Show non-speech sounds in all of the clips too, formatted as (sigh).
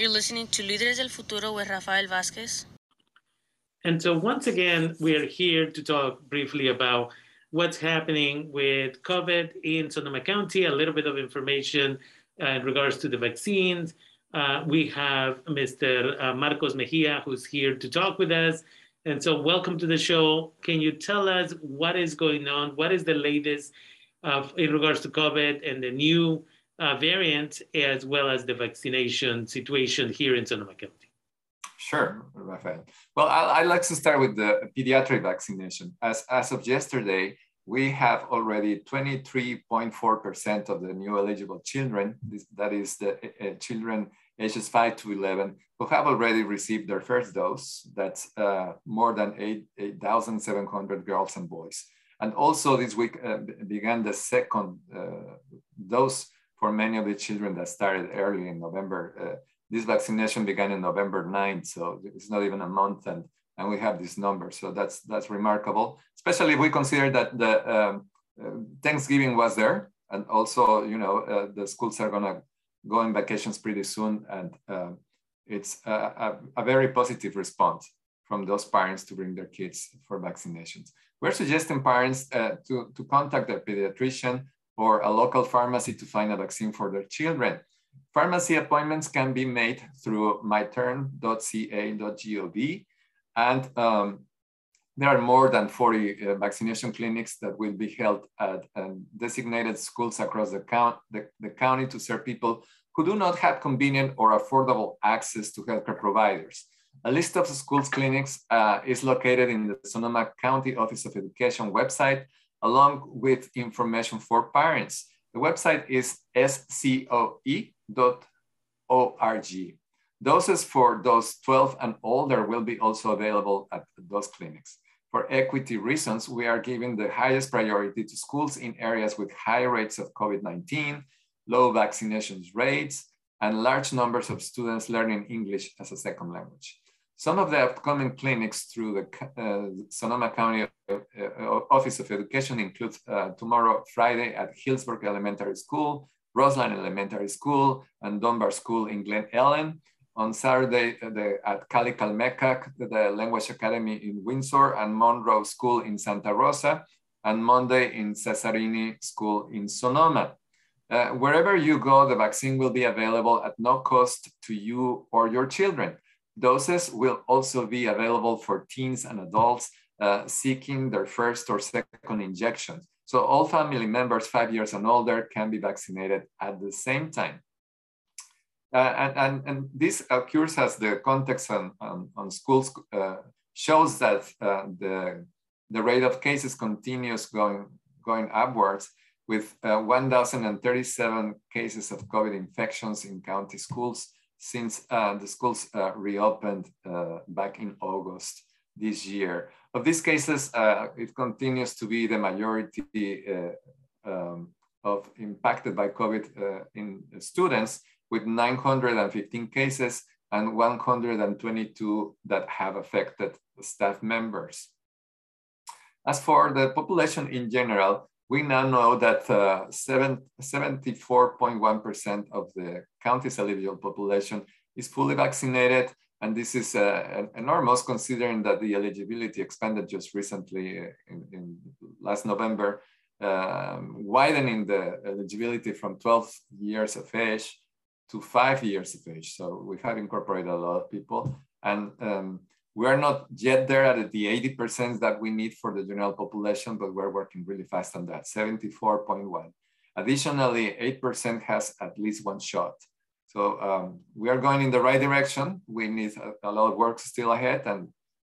You're listening to Líderes del Futuro with Rafael Vázquez. And so, once again, we're here to talk briefly about what's happening with COVID in Sonoma County, a little bit of information uh, in regards to the vaccines. Uh, we have Mr. Uh, Marcos Mejia, who's here to talk with us. And so, welcome to the show. Can you tell us what is going on? What is the latest in regards to COVID and the new uh, variant, as well as the vaccination situation here in Sonoma County? Sure, Rafael. Well, I, would like to start with the pediatric vaccination. As, as of yesterday, we have already 23.4% of the new eligible children, that is the uh, children ages 5 to 11, who have already received their first dose. That's uh, more than 8,700 8, girls and boys. And also this week uh, began the second uh, dose for many of the children that started early in November. Uh, this vaccination began in November 9th, so it's not even a month, and, and we have this number. So that's that's remarkable, especially if we consider that the um, uh, Thanksgiving was there, and also you know uh, the schools are gonna go on vacations pretty soon, and uh, it's a, a, a, very positive response from those parents to bring their kids for vaccinations. We're suggesting parents uh, to, to contact their pediatrician or a local pharmacy to find a vaccine for their children. Pharmacy appointments can be made through myturn.ca.gov. And um, there are more than 40 uh, vaccination clinics that will be held at um, designated schools across the, count, the, the county to serve people who do not have convenient or affordable access to healthcare providers. A list of schools clinics uh, is located in the Sonoma County Office of Education website along with information for parents. The website is scoe.org. Doses for those 12 and older will be also available at those clinics. For equity reasons, we are giving the highest priority to schools in areas with high rates of COVID-19, low vaccination rates, and large numbers of students learning English as a second language. Some of the upcoming clinics through the uh, Sonoma County uh, uh, Office of Education include uh, tomorrow, Friday at Healdsburg Elementary School, Roseland Elementary School, and Dunbar School in Glen Ellen. On Saturday uh, the, at Cali Calmecac, the Language Academy in Windsor, and Monroe School in Santa Rosa, and Monday in Sassarini School in Sonoma. Uh, wherever you go, the vaccine will be available at no cost to you or your children. Doses will also be available for teens and adults uh, seeking their first or second injections. So all family members five years and older can be vaccinated at the same time. Uh, and, and, and this occurs as the context on, on, on schools uh, shows that uh, the, the rate of cases continues going, going upwards with uh, 1,037 cases of COVID infections in county schools since uh, the schools uh, reopened uh, back in August this year. Of these cases, uh, it continues to be the majority uh, um, of impacted by COVID uh, in students with 915 cases and 122 that have affected staff members. As for the population in general, we now know that 74.1% uh, of the county's eligible population is fully vaccinated. And this is uh, enormous considering that the eligibility expanded just recently uh, in, in last November, um, widening the eligibility from 12 years of age to five years of age. So we have incorporated a lot of people. And um, we are not yet there at the 80% that we need for the general population, but we're working really fast on that, 74.1. Additionally, 8% has at least one shot. So um, we are going in the right direction. We need a, a lot of work still ahead, and,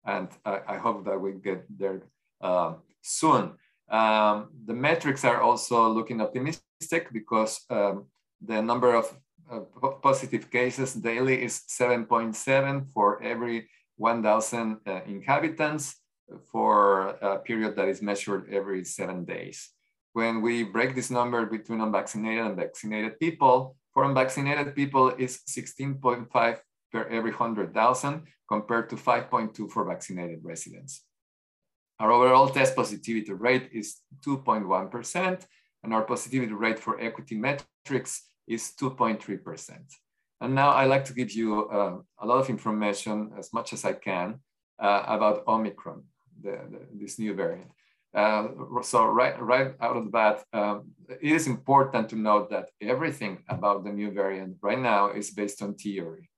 and I, I hope that we get there uh, soon. Um, the metrics are also looking optimistic because um, the number of uh, positive cases daily is 7.7 for every 1,000 uh, inhabitants for a period that is measured every seven days. When we break this number between unvaccinated and vaccinated people, for unvaccinated people is 16.5 per every 100,000 compared to 5.2 for vaccinated residents. Our overall test positivity rate is 2.1%, and our positivity rate for equity metrics is 2.3%. And now I like to give you uh, a lot of information, as much as I can, uh, about Omicron, the, the, this new variant. Uh, so right, right out of the bat, um, it is important to note that everything about the new variant right now is based on theory.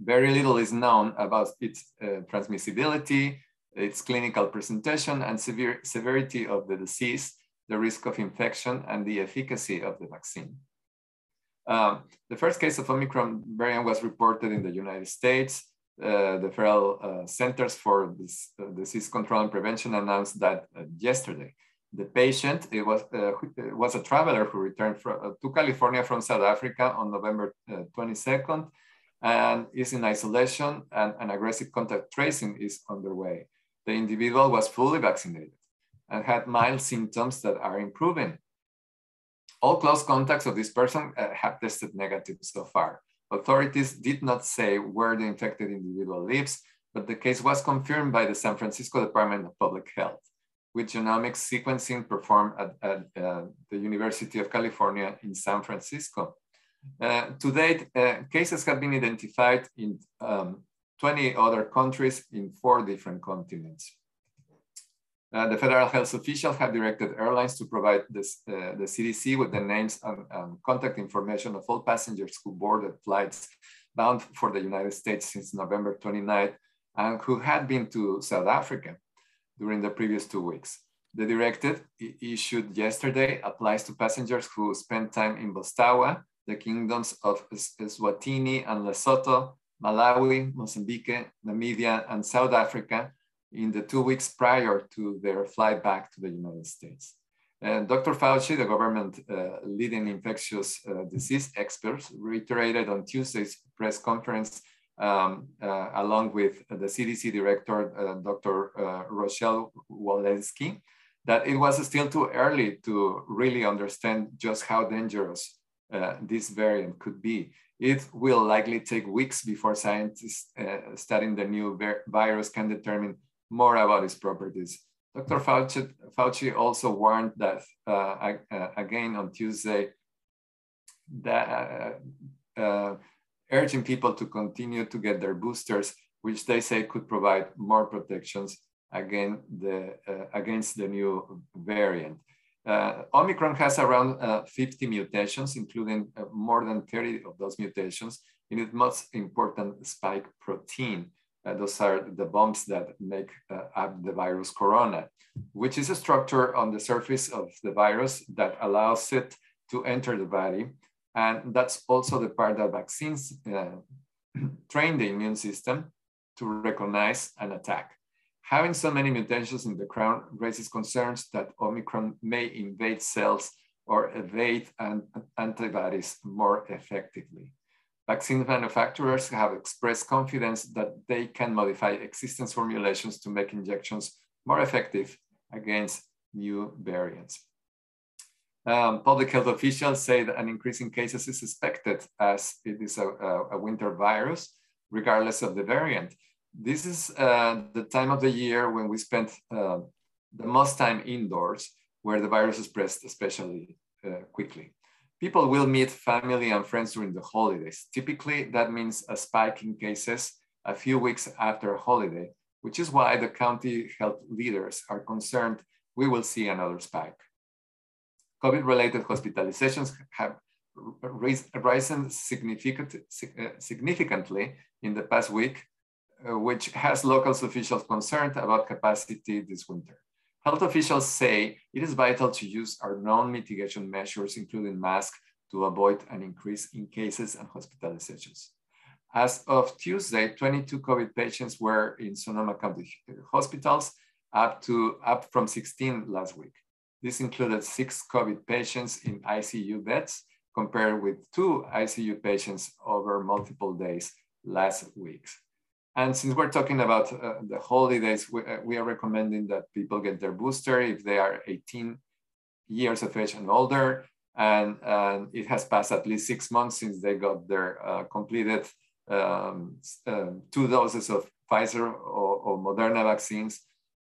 Very little is known about its uh, transmissibility, its clinical presentation and severe, severity of the disease, the risk of infection, and the efficacy of the vaccine. Um, the first case of Omicron variant was reported in the United States. Uh, the Federal uh, Centers for uh, Disease Control and Prevention announced that uh, yesterday. The patient it was, uh, it was a traveler who returned from, uh, to California from South Africa on November 22nd and is in isolation and an aggressive contact tracing is underway. The individual was fully vaccinated and had mild symptoms that are improving. All close contacts of this person uh, have tested negative so far. Authorities did not say where the infected individual lives, but the case was confirmed by the San Francisco Department of Public Health, with genomic sequencing performed at, at uh, the University of California in San Francisco. Uh, to date, uh, cases have been identified in um, 20 other countries in four different continents. Uh, the federal health officials have directed airlines to provide this, uh, the CDC with the names and, contact information of all passengers who boarded flights bound for the United States since November 29th and who had been to South Africa during the previous two weeks. The directive issued yesterday applies to passengers who spent time in Botswana, the kingdoms of Eswatini and Lesotho, Malawi, Mozambique, Namibia, and South Africa in the two weeks prior to their flight back to the United States. And Dr. Fauci, the government uh, leading infectious uh, disease expert, reiterated on Tuesday's press conference, um, uh, along with the CDC director, uh, Dr. Uh, Rochelle Walensky, that it was still too early to really understand just how dangerous uh, this variant could be. It will likely take weeks before scientists studying the new virus can determine more about its properties. Dr. Fauci, Fauci also warned that, uh, uh again on Tuesday, that uh, uh, urging people to continue to get their boosters, which they say could provide more protections against the, against the new variant. Uh, Omicron has around uh, 50 mutations, including uh, more than 30 of those mutations in its most important spike protein. Uh, those are the bumps that make uh, up the virus corona, which is a structure on the surface of the virus that allows it to enter the body. And that's also the part that vaccines uh, (clears throat) train the immune system to recognize and attack. Having so many mutations in the crown raises concerns that Omicron may invade cells or evade an antibodies more effectively. Vaccine manufacturers have expressed confidence that they can modify existing formulations to make injections more effective against new variants. Um, public health officials say that an increase in cases is expected as it is a, a winter virus, regardless of the variant this is uh, the time of the year when we spend uh, the most time indoors, where the virus is spreads especially uh, quickly. People will meet family and friends during the holidays. Typically, that means a spike in cases a few weeks after a holiday, which is why the county health leaders are concerned we will see another spike. COVID-related hospitalizations have risen significant, significantly in the past week uh, which has local officials concerned about capacity this winter. Health officials say it is vital to use our known mitigation measures, including masks, to avoid an increase in cases and hospitalizations. As of Tuesday, 22 COVID patients were in Sonoma County hospitals, up to up from 16 last week. This included six COVID patients in ICU beds, compared with two ICU patients over multiple days last week. And since we're talking about uh, the holidays, we, uh, we, are recommending that people get their booster if they are 18 years of age and older, and, and it has passed at least six months since they got their uh, completed um, uh, two doses of Pfizer or, or, Moderna vaccines,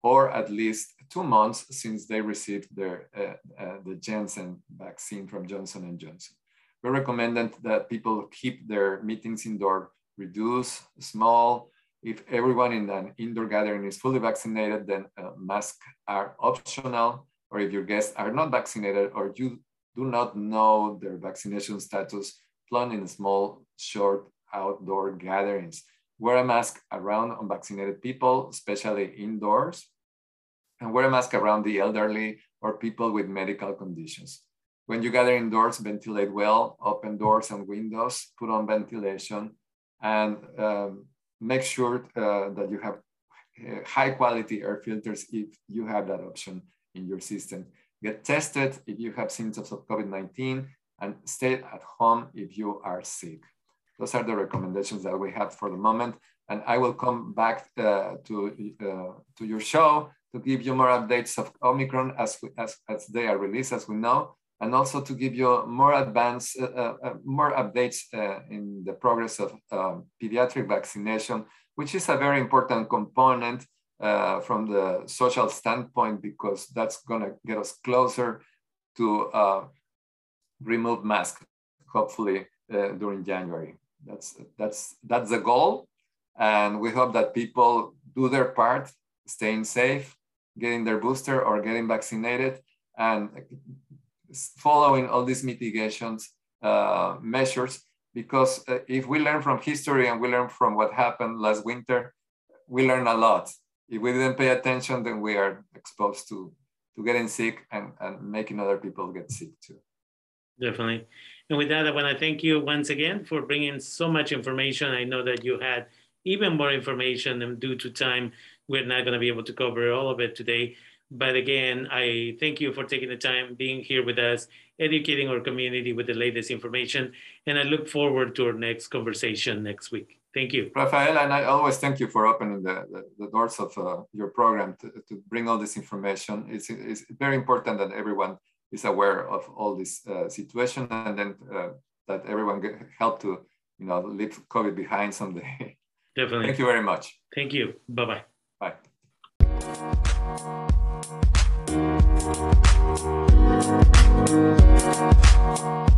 or at least two months since they received their uh, uh, the Janssen vaccine from Johnson and Johnson. we recommended that people keep their meetings indoor, reduce, small. If everyone in an indoor gathering is fully vaccinated, then uh, masks are optional. Or if your guests are not vaccinated or you do not know their vaccination status, plan in small, short outdoor gatherings. Wear a mask around unvaccinated people, especially indoors, and wear a mask around the elderly or people with medical conditions. When you gather indoors, ventilate well, open doors and windows, put on ventilation, and um, make sure uh, that you have uh, high quality air filters if you have that option in your system. Get tested if you have symptoms of COVID-19 and stay at home if you are sick. Those are the recommendations that we have for the moment. And I will come back uh, to, uh, to your show to give you more updates of Omicron as, we, as, as they are released, as we know, and also to give you more advanced, uh, uh, uh more updates uh, in the progress of um, pediatric vaccination, which is a very important component uh, from the social standpoint because that's going to get us closer to uh, remove masks, hopefully during January. That's that's that's the goal, and we hope that people do their part, staying safe, getting their booster or getting vaccinated and following all these mitigations uh, measures because uh, if we learn from history and we learn from what happened last winter, we learn a lot. If we didn't pay attention, then we are exposed to, to getting sick and, and making other people get sick too. Definitely. And with that, I want to thank you once again for bringing so much information. I know that you had even more information and due to time, we're not going to be able to cover all of it today. But again, I thank you for taking the time, being here with us, educating our community with the latest information. And I look forward to our next conversation next week. Thank you. Rafael, and I always thank you for opening the, the, the doors of uh, your program to, to bring all this information. It's, it's very important that everyone is aware of all this uh, situation and then uh, that everyone get help to you know leave COVID behind someday. (laughs) Definitely. Thank you very much. Thank you. Bye-bye. Bye. Thank you.